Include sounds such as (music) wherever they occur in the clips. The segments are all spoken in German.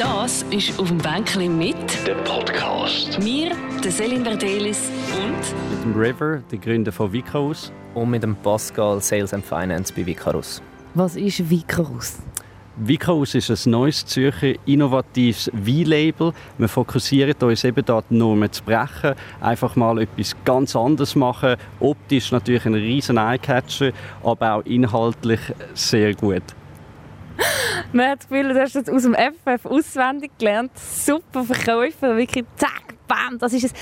Das ist auf dem Bänkchen mit Der Podcast. mir, der Selin Verdelis und Mit dem River, der Gründer von Vicaus. und mit dem Pascal Sales and Finance bei Vicarus. Was ist Vicarus? Vicaus ist ein neues Zürcher innovatives Wein-Label. Wir fokussieren uns eben da die Normen zu brechen, einfach mal etwas ganz anderes machen. Optisch natürlich ein riesen Eyecatcher, aber auch inhaltlich sehr gut. (laughs) Man hat das Gefühl, du hast das aus dem FF auswendig gelernt. Super Verkäufer, wirklich zack, bam, das ist es.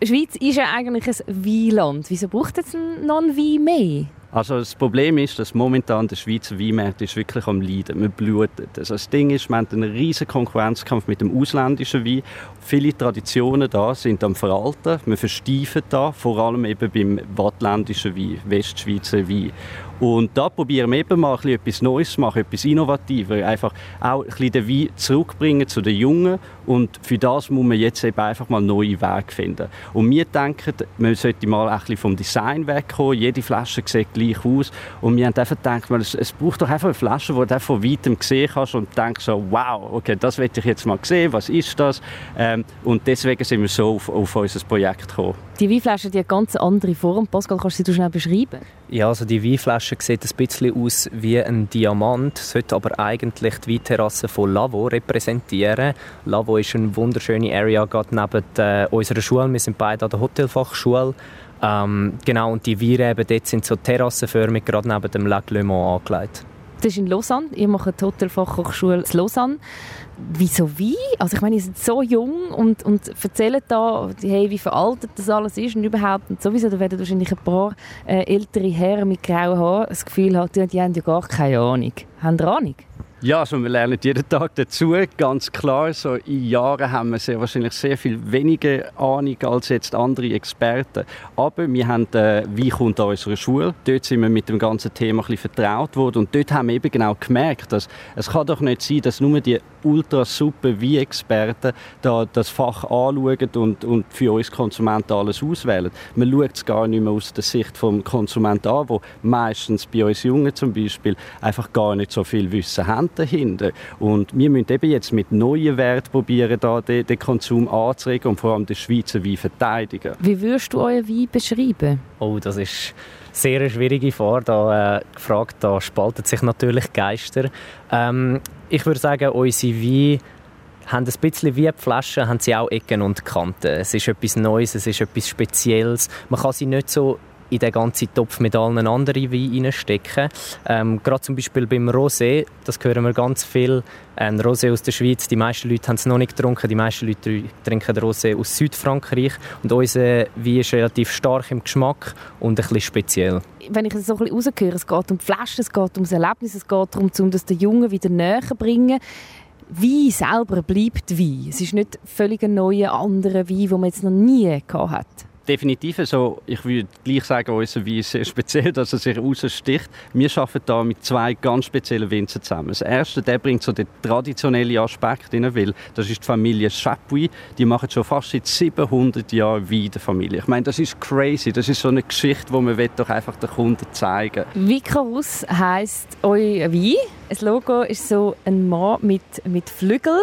Die Schweiz ist ja eigentlich ein Weinland. Wieso braucht es noch ein Wein mehr? Also das Problem ist, dass momentan der Schweizer Weinmarkt ist wirklich am Leiden. Man blutet. Also das Ding ist, wir haben einen riesen Konkurrenzkampf mit dem ausländischen Wein. Viele Traditionen da sind am Veralten. Wir versteifen da, vor allem eben beim wattländischen Wein, Westschweizer Wein. Und da probieren wir eben mal etwas Neues zu machen, etwas Innovatives. Einfach auch ein den Wein zurückbringen zu den Jungen. Und für das muss man jetzt eben einfach mal neue Wege finden. Und wir denken, man sollte mal ein bisschen vom Design wegkommen. Jede Flasche sieht gleich aus. Und wir haben einfach gedacht, es, es braucht doch einfach eine Flasche, die du von weitem sehen kannst und denkst so, wow, okay, das will ich jetzt mal sehen, was ist das? Ähm, und deswegen sind wir so auf, auf unser Projekt gekommen. Die Weinflasche die hat eine ganz andere Form. Pascal, kannst du sie schnell beschreiben? Ja, also die Weinflasche sieht ein bisschen aus wie ein Diamant, sollte aber eigentlich die Weinterrasse von Lavo repräsentieren. Lavo ist eine wunderschöne Area gerade neben äh, unserer Schule. Wir sind beide an der Hotelfachschule. Ähm, genau, und die Weinreben dort sind so terrassenförmig gerade neben dem Lac Le Mans angelegt. Das ist in Lausanne. Ihr macht die Hotelfachhochschule in Lausanne. Wieso Wein? Also ich meine, ihr seid so jung und, und erzählt da, hey, wie veraltet das alles ist und überhaupt. Und sowieso, da werden wahrscheinlich ein paar äh, ältere Herren mit grauen Haaren das Gefühl haben, die, die haben ja gar keine Ahnung. Haben ihr Ahnung? Ja, also wir lernen jeden Tag dazu, ganz klar. So in Jahren haben wir sehr wahrscheinlich sehr viel weniger Ahnung als jetzt andere Experten. Aber wir haben äh, «Wie kommt an unserer Schule?» Dort sind wir mit dem ganzen Thema ein bisschen vertraut worden und dort haben wir eben genau gemerkt, dass es kann doch nicht sein, dass nur die ultra super Wein-Experten da das Fach anschauen und, und für uns Konsumenten alles auswählen. Man schaut es gar nicht mehr aus der Sicht des Konsumenten an, wo meistens bei uns Jungen zum Beispiel einfach gar nicht so viel Wissen haben dahinter. Und wir müssen eben jetzt mit neuen Werten probieren, da den, den Konsum anzuregen und vor allem den Schweizer Wein verteidigen. Wie würdest du euren Wein beschreiben? Oh, das ist sehr eine schwierige Frage. Da, äh, gefragt, da spalten sich natürlich Geister. Ähm, ich würde sagen, unsere Weine haben ein bisschen wie die Flaschen, haben sie auch Ecken und Kanten. Es ist etwas Neues, es ist etwas Spezielles. Man kann sie nicht so in den ganzen Topf mit allen anderen Weinen reinstecken. Ähm, Gerade zum Beispiel beim Rosé, das hören wir ganz viel. Ein Rosé aus der Schweiz, die meisten Leute haben es noch nicht getrunken, die meisten Leute trinken Rosé aus Südfrankreich. Und unser Wein ist relativ stark im Geschmack und ein bisschen speziell. Wenn ich es so ein bisschen rausgehöre, es geht um die Flasche, es geht um das Erlebnis, es geht darum, um das den Jungen wieder näher bringen. Wein selber bleibt Wein. Es ist nicht völlig ein neuer, anderer Wein, den man jetzt noch nie gehabt hat. Definitiv so. Ich würde gleich sagen, unser Wein ist sehr speziell, dass er sich raussticht. Wir arbeiten da mit zwei ganz speziellen Winzern zusammen. Das erste, der bringt so den traditionellen Aspekt rein, weil das ist die Familie Chapuis. Die machen schon fast seit 700 Jahren Wein der Familie. Ich meine, das ist crazy. Das ist so eine Geschichte, die man doch einfach den Kunden zeigen Vicarus heisst euer Wein. Das Logo ist so ein Mann mit, mit Flügeln.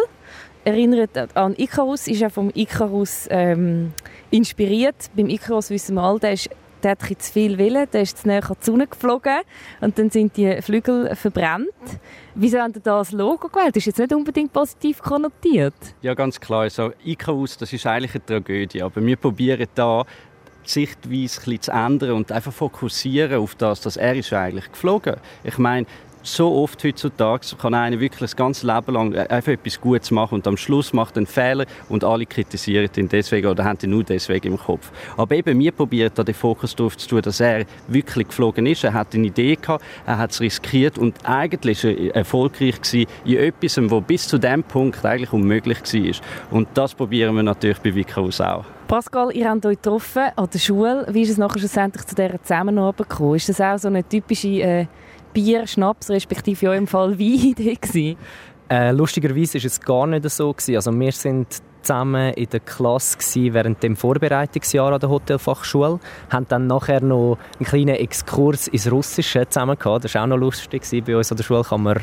Erinnert an Icarus, ist ja vom Icarus ähm, inspiriert. Beim Icarus wissen wir alle, der, ist, der hat zu viel Willen, der ist zu näher die Sonne geflogen und dann sind die Flügel verbrannt. Wieso haben da das Logo gewählt? Das ist jetzt nicht unbedingt positiv konnotiert. Ja, ganz klar. Also, Icarus, das ist eigentlich eine Tragödie. Aber wir probieren da die Sichtweise ein bisschen zu ändern und einfach fokussieren auf das, dass er ist eigentlich geflogen. Ich meine, so oft heutzutage kann einer wirklich das ganze Leben lang einfach etwas Gutes machen und am Schluss macht er einen Fehler und alle kritisieren ihn deswegen oder haben ihn nur deswegen im Kopf. Aber eben, wir probieren da den Fokus darauf zu tun, dass er wirklich geflogen ist. Er hat eine Idee gehabt, er hat es riskiert und eigentlich war er erfolgreich gewesen in etwas, was bis zu dem Punkt eigentlich unmöglich war. Und das probieren wir natürlich bei Vicarus auch. Pascal, ihr habt euch getroffen an der Schule. Wie ist es nachher schlussendlich zu dieser Zusammenarbeit gekommen? Ist das auch so eine typische äh, Bier, Schnaps, respektive in eurem Fall (laughs) gewesen? Äh, lustigerweise war es gar nicht so. Gewesen. Also wir sind zusammen in der Klasse gewesen, während dem Vorbereitungsjahr an der Hotelfachschule. Haben dann nachher noch einen kleinen Exkurs ins Russische zusammen gehabt. Das war auch noch lustig. Gewesen. Bei uns an der Schule kann man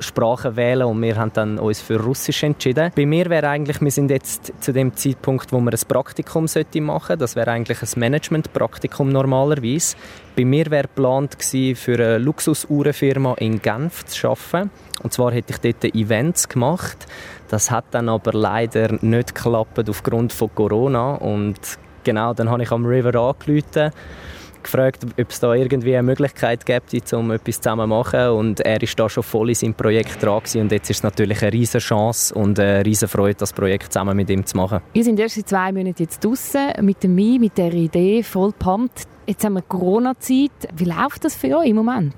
Sprachen wählen und wir haben dann uns für Russisch entschieden. Bei mir wäre eigentlich, wir sind jetzt zu dem Zeitpunkt, wo wir ein Praktikum sollte machen. Das wäre eigentlich ein Management-Praktikum normalerweise. Bei mir wäre geplant für eine Luxusuhrenfirma in Genf zu arbeiten. Und zwar hätte ich dort Events gemacht. Das hat dann aber leider nicht geklappt aufgrund von Corona und genau, dann habe ich am River angerufen gefragt, ob es da irgendwie eine Möglichkeit gibt, um etwas zusammen zu machen. Und er ist da schon voll in seinem Projekt dran gewesen. Und jetzt ist es natürlich eine riesige Chance und eine riesige Freude, das Projekt zusammen mit ihm zu machen. Wir sind erst seit zwei Monaten jetzt draußen mit dem Mi, mit der Idee, voll pumped. Jetzt haben wir Corona-Zeit. Wie läuft das für euch im Moment?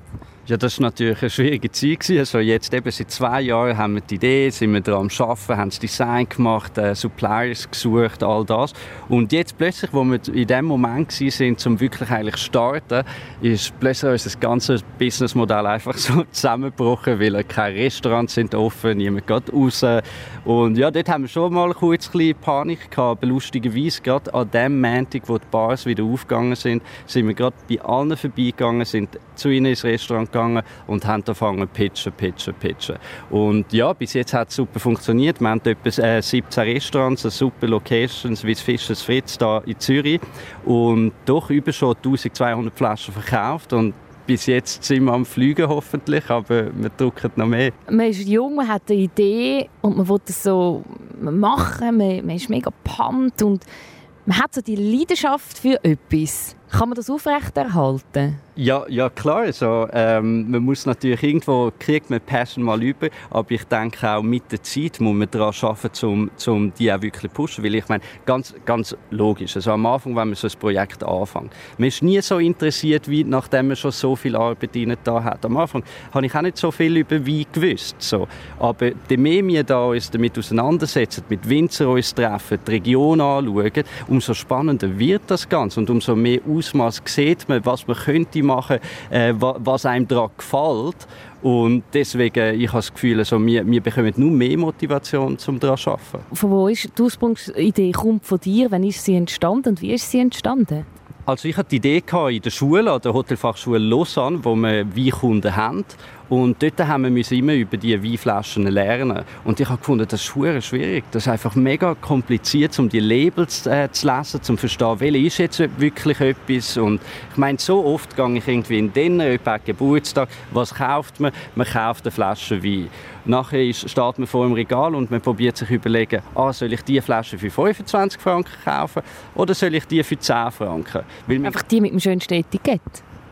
Ja, das war natürlich eine schwierige Zeit. Also jetzt eben seit zwei Jahren haben wir die Idee, sind wir daran am Arbeiten, haben das Design gemacht, äh, Suppliers gesucht, all das. Und jetzt plötzlich, wo wir in dem Moment sind, um wirklich eigentlich starten, ist plötzlich unser ganzes Businessmodell einfach (laughs) so zusammengebrochen, weil keine Restaurants sind offen, niemand geht raus. Und ja, dort haben wir schon mal kurz ein Panik gehabt, aber lustigerweise, gerade an dem Montag, wo die Bars wieder aufgegangen sind, sind wir gerade bei allen vorbeigegangen, sind zu ihnen ins Restaurant gegangen und haben angefangen pitchen, pitchen, pitchen. Und ja, bis jetzt hat es super funktioniert. Wir haben etwa äh, 17 Restaurants, super Locations wie das Fischers Fritz da in Zürich und doch über schon 1200 Flaschen verkauft und bis jetzt sind wir am Fliegen hoffentlich, aber wir drücken noch mehr. Man ist jung, man hat eine Idee und man will das so machen, man, man ist mega pumped und man hat so die Leidenschaft für etwas. Kann man das aufrechterhalten? Ja, ja klar. Also, ähm, man muss natürlich irgendwo kriegt man Passion mal über, aber ich denke auch mit der Zeit muss man daran arbeiten, um, um die auch wirklich pushen. Weil ich meine, ganz, ganz logisch. Also am Anfang, wenn man so ein Projekt anfängt, man ist nie so interessiert, wie nachdem man schon so viel Arbeit da hat. Am Anfang habe ich auch nicht so viel über Wein gewusst. So. Aber je mehr wir da uns damit auseinandersetzen, mit Winzer uns treffen, die Region anschauen, umso spannender wird das Ganze und umso mehr Ausmaß sieht man, was man könnte machen, äh, was einem daran gefällt. Und deswegen, ich habe das Gefühl, also, wir, wir bekommen nur mehr Motivation, um daran zu arbeiten. Von wo ist die Ursprungsidee? Kommt von dir? Wann ist sie entstanden und wie ist sie entstanden? Also ich hatte die Idee in der Schule, an der Hotelfachschule Lausanne, wo wir Weinkunden haben. Und dort haben wir immer über die Weinflaschen lernen. Und ich habe gefunden, das ist schwierig. Das ist einfach mega kompliziert, um die Labels äh, zu lesen, um zu verstehen, welche ist jetzt wirklich etwas. Und ich meine, so oft gehe ich irgendwie in den jemand Geburtstag, was kauft man? Man kauft eine Flasche Wein. Nachher ist, steht man vor dem Regal und man probiert sich überlegen, ah, soll ich diese Flasche für 25 Franken kaufen oder soll ich die für 10 Franken? Einfach die mit dem schönsten Etikett?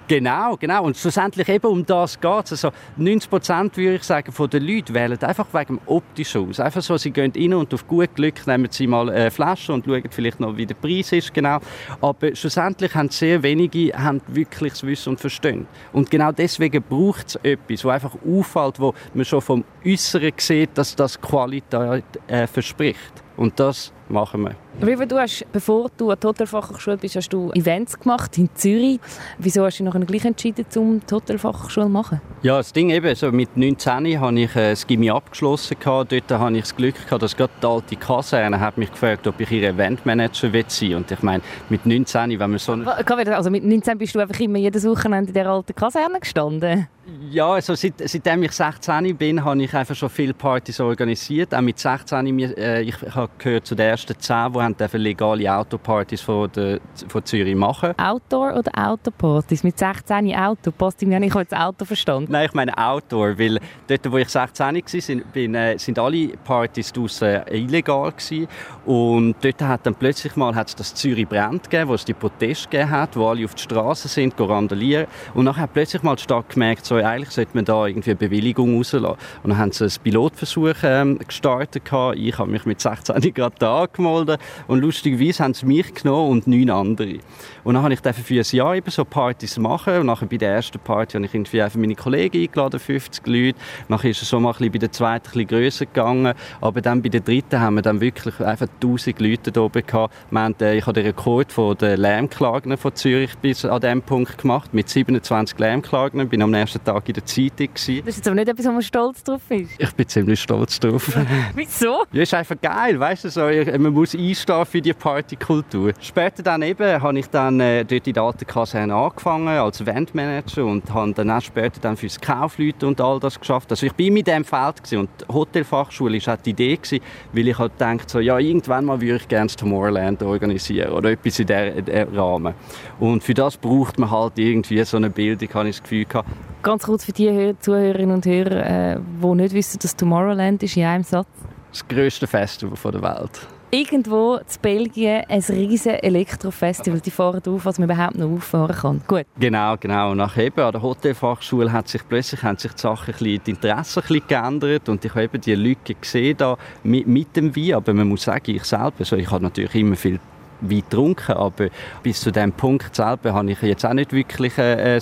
Genau, genau. Und schlussendlich eben um das geht es. Also 90 Prozent, würde ich sagen, von den Leuten wählen einfach wegen dem optischen aus. Einfach so, sie gehen rein und auf gut Glück nehmen sie mal eine Flasche und schauen vielleicht noch, wie der Preis ist, genau. Aber schlussendlich haben sehr wenige haben wirklich das Wissen und Verstehen. Und genau deswegen braucht es etwas, wo einfach auffällt, wo man schon vom Äußeren sieht, dass das Qualität äh, verspricht. Und das machen wir. River, du hast, bevor du an der Hotelfachhochschule bist, hast du Events gemacht in Zürich. Wieso hast du dich nachher gleich entschieden, um die Hotelfachhochschule zu machen? Ja, das Ding eben, so mit 19 habe ich äh, das Gimmi abgeschlossen. Dort hatte ich das Glück, gehabt, dass gerade die alte Kaserne hat mich gefragt, ob ich ihr Eventmanager sein will. Und ich meine, mit 19, wenn man so... Also mit 19 bist du einfach immer jedes Wochenende in der alten Kaserne gestanden? Ja, also seit, seitdem ich 16 bin, habe ich einfach schon viele Partys organisiert. Auch mit 16, äh, ich habe gehört zu den ersten 10, die haben legale Autopartys von, der, von Zürich machen. Outdoor oder Autopartys? Mit 16 Auto? Passt mir nicht, ich habe das Auto verstanden. Nein, ich meine Outdoor, weil dort, wo ich 16 war, bin, äh, sind alle Partys draussen illegal gewesen. Und dort hat dann plötzlich mal hat's das Zürich Brand gegeben, wo es die Proteste gegeben hat, wo alle auf die Straße sind, randalieren. Und dann hat plötzlich mal die Stadt gemerkt, so, eigentlich sollte man da irgendwie eine Bewilligung rauslassen. Und dann haben sie einen Pilotversuch ähm, gestartet. Ich habe mich mit 16 (laughs) gerade da angemeldet und lustigerweise haben sie mich genommen und neun andere. Und dann habe ich für ein Jahr eben so Partys machen und nachher bei der ersten Party habe ich irgendwie einfach meine Kollegen eingeladen, 50 Leute. Nachher ist es so mal ein bisschen bei der zweiten ein bisschen grösser gegangen, aber dann bei der dritten haben wir dann wirklich einfach 1000 Leute hier oben. Gehabt. Wir haben, äh, ich habe den Rekord von den Lärmklagen von Zürich bis an diesem Punkt gemacht, mit 27 Lärmklagen. Ich war am ersten Tag in der Zeitung. Gewesen. Das ist jetzt aber nicht etwas, wo man stolz drauf ist. Ich bin ziemlich stolz drauf. (laughs) Wieso? Ja, ist einfach geil, weißt du, so, man muss einstehen für die Partykultur. Später dann eben habe ich dann äh, dort in der alten Kaserne angefangen als Eventmanager und habe dann auch später dann fürs Kaufleute und all das geschafft. Also ich bin mit dem Feld gewesen. und die Hotelfachschule war die Idee gewesen, weil ich halt gedacht so, ja irgendwann mal würde ich gerne das Tomorrowland organisieren oder etwas in diesem Rahmen. Und für das braucht man halt irgendwie so eine Bildung, habe ich das Gefühl gehabt. Ganz kurz für die Zuhörerinnen und Hörer, äh, die nicht wissen, dass Tomorrowland ist, in einem Satz. Das grösste Festival der Welt irgendwo in Belgien ein riesiges Elektrofestival. Die fahren auf, was man überhaupt noch auffahren kann. Gut. Genau, genau. Nach eben an der Hotelfachschule hat sich plötzlich haben sich die Sachen die Interessen ein bisschen geändert und ich habe eben die Lücke gesehen da mit, mit dem Wein. Aber man muss sagen, ich selber, also ich habe natürlich immer viel Wein getrunken, aber bis zu dem Punkt selber habe ich jetzt auch nicht wirklich, äh, äh,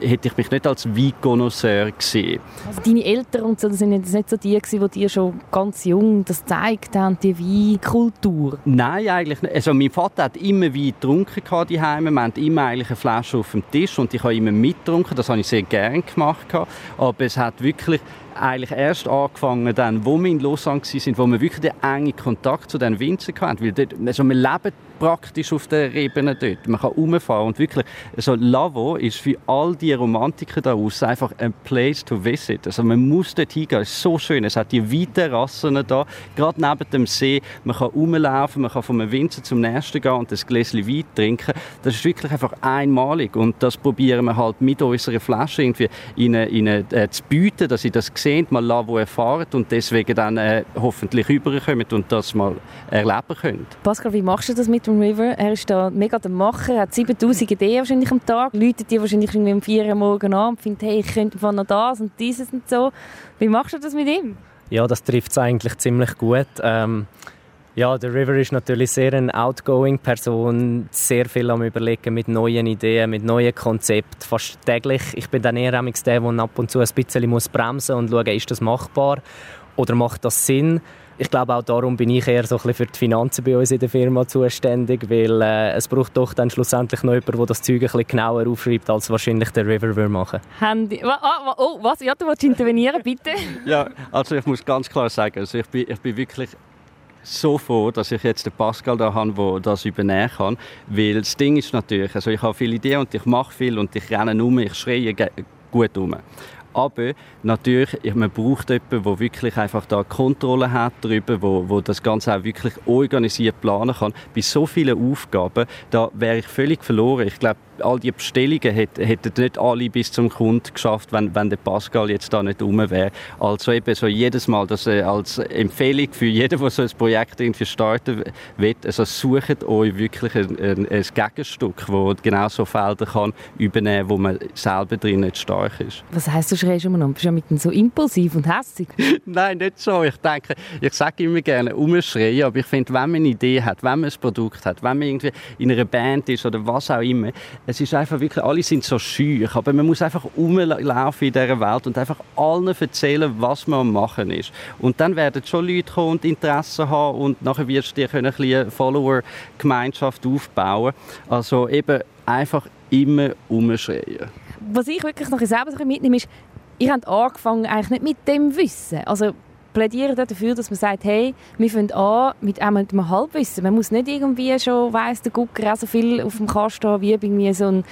hätte ich mich nicht als Weinconnoisseur gesehen. Also deine Eltern und so, das sind jetzt nicht so die gewesen, die dir schon ganz jung das gezeigt haben, die Weinkultur? Nein, eigentlich nicht. Also mein Vater hat immer Wein getrunken daheim. Wir hatten immer eigentlich eine Flasche auf dem Tisch und ich habe immer mitgetrunken. Das habe ich sehr gerne gemacht. Aber es hat wirklich eigentlich erst angefangen, dann, wo wir in Lausanne waren, wo wir wirklich den engen Kontakt zu den Winzern hatten. Weil dort, also wir leben praktisch auf den Ebene dort. Man kann rumfahren und wirklich, also Lavo ist für all die Romantiker da aus einfach ein Place to visit. Also man muss dort hingehen, es ist so schön. Es hat die weiten Rassen da, gerade neben dem See. Man kann rumlaufen, man kann von einem Winzer zum nächsten gehen und ein Gläschen Wein trinken. Das ist wirklich einfach einmalig und das probieren wir halt mit unserer Flasche irgendwie ihnen, ihnen äh, zu bieten, dass sie das sehen, mal Lavo erfahren und deswegen dann äh, hoffentlich rüberkommen und das mal erleben können. Pascal, wie machst du das mit Tom River. Er ist da mega der Macher, hat 7000 Ideen wahrscheinlich am Tag, läutet die wahrscheinlich irgendwie um 4 Uhr morgen an und findet, hey, ich könnte noch das und dieses und so. Wie machst du das mit ihm? Ja, das trifft es eigentlich ziemlich gut. Ähm, ja, der River ist natürlich sehr eine outgoing Person, sehr viel am überlegen mit neuen Ideen, mit neuen Konzepten, fast täglich. Ich bin dann eher der, der ab und zu ein bisschen muss bremsen und schauen, ist das machbar oder macht das Sinn? Ich glaube, auch darum bin ich eher so ein bisschen für die Finanzen bei uns in der Firma zuständig, weil äh, es braucht doch dann schlussendlich noch jemanden, der das Zeug ein bisschen genauer aufschreibt, als wahrscheinlich der River würde machen. Handy. Oh, oh, was? Ja, du willst intervenieren, bitte? (laughs) ja, also ich muss ganz klar sagen, also ich, bin, ich bin wirklich so froh, dass ich jetzt den Pascal da habe, der das übernehmen kann. Weil das Ding ist natürlich, also ich habe viele Ideen und ich mache viel und ich renne um, ich schreie gut um. Aber natürlich, man braucht jemanden, der wirklich einfach da Kontrolle hat darüber, wo, wo das Ganze auch wirklich organisiert planen kann. Bei so vielen Aufgaben, da wäre ich völlig verloren. Ich glaube, all die Bestellungen hätten nicht alle bis zum Kunden geschafft, wenn, wenn der Pascal jetzt da nicht rum wäre. Also eben so jedes Mal, das als Empfehlung für jeden, der so ein Projekt irgendwie starten will, also sucht euch wirklich ein, ein, ein Gegenstück, das genau so Felder kann übernehmen, wo man selber drin nicht stark ist. Was heisst, du schreist immer noch? Bist du mit so impulsiv und hässig? (laughs) Nein, nicht so. Ich denke, ich sage immer gerne umschreien, aber ich finde, wenn man eine Idee hat, wenn man ein Produkt hat, wenn man irgendwie in einer Band ist oder was auch immer, es ist einfach wirklich, alle sind so schüch, aber man muss einfach rumlaufen in dieser Welt und einfach allen erzählen, was man am machen ist. Und dann werden schon Leute kommen und Interesse haben und nachher wirst du dir eine kleine Follower-Gemeinschaft aufbauen. Also eben einfach immer umschreien. Was ich wirklich noch selber mitnehme, ist, ihr habt angefangen eigentlich nicht mit dem Wissen. Also plädieren dafür, dass man sagt, hey, wir fangen an mit einem Halbwissen. Man muss nicht irgendwie schon, weiss der Gucker, auch so viel auf dem Kasten haben, wie irgendwie so ein,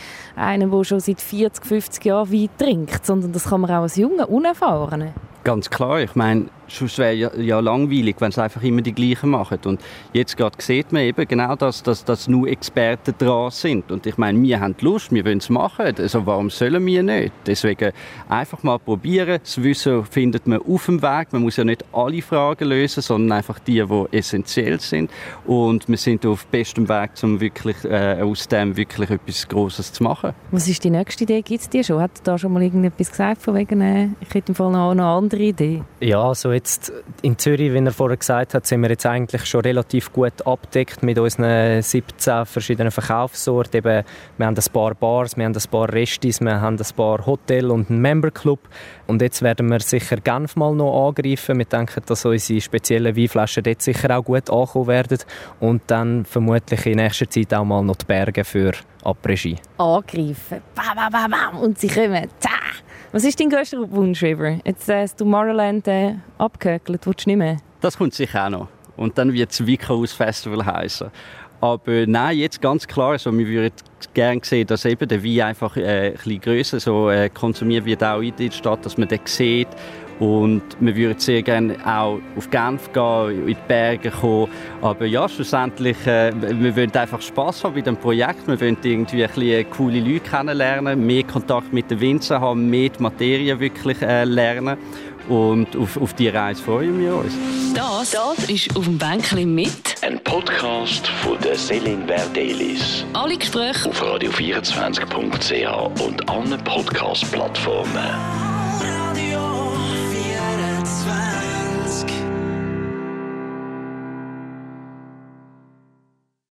der schon seit 40, 50 Jahren Wein trinkt, sondern das kann man auch als Junger, Unerfahrene. Ganz klar. Ich meine, sonst wäre ja, ja langweilig, wenn sie einfach immer die gleichen machen. Und jetzt gerade sieht man eben genau, dass, dass, dass nur Experten dran sind. Und ich meine, wir haben Lust, wir wollen es machen. Also warum sollen wir nicht? Deswegen einfach mal probieren. Das Wissen findet man auf dem Weg. Man muss ja nicht alle Fragen lösen, sondern einfach die, die essentiell sind. Und wir sind auf bestem Weg, um wirklich äh, aus dem wirklich etwas Großes zu machen. Was ist die nächste Idee? Gibt es die schon? Hat da schon mal irgendetwas gesagt von wegen, äh, ich hätte im Fall noch eine andere Idee? Ja, so jetzt in Zürich, wie er vorher gesagt hat, sind wir jetzt eigentlich schon relativ gut abdeckt mit unseren 17 verschiedenen Verkaufsorten. Eben, wir haben ein paar Bars, wir haben ein paar Restis, wir haben ein paar Hotels und einen Memberclub. Und jetzt werden wir sicher Genf mal noch angreifen. Wir denken, dass unsere speziellen Weinflaschen dort sicher auch gut ankommen werden. Und dann vermutlich in nächster Zeit auch mal noch die Berge für Après-Ski. Angreifen. Bam, bam, bam, bam. Und sie kommen. Zah. Was ist dein grösster Wunsch, River? Jetzt äh, du Tomorrowland äh, abgehökelt, willst du nicht mehr? Das kommt sicher auch noch. Und dann wird es Vicaus Festival heißen. Aber nein, jetzt ganz klar, also wir würden gerne sehen, dass eben der Wein einfach äh, ein bisschen grösser so, äh, konsumiert wird, auch in der Stadt, dass man den sieht. Und wir würden sehr gerne auch auf Genf gehen, in die Berge kommen. Aber ja, schlussendlich, äh, wir wollen einfach Spass haben bei dem Projekt. Wir wollen irgendwie ein bisschen coole Leute kennenlernen, mehr Kontakt mit den Winzern haben, mehr die Materie wirklich äh, lernen. Und auf, auf diese Reise freuen wir uns. Das, das ist auf dem Bänkchen mit. Ein Podcast von der Celine Verdelis. Alle Gespräche Auf radio24.ch und allen Podcast-Plattformen.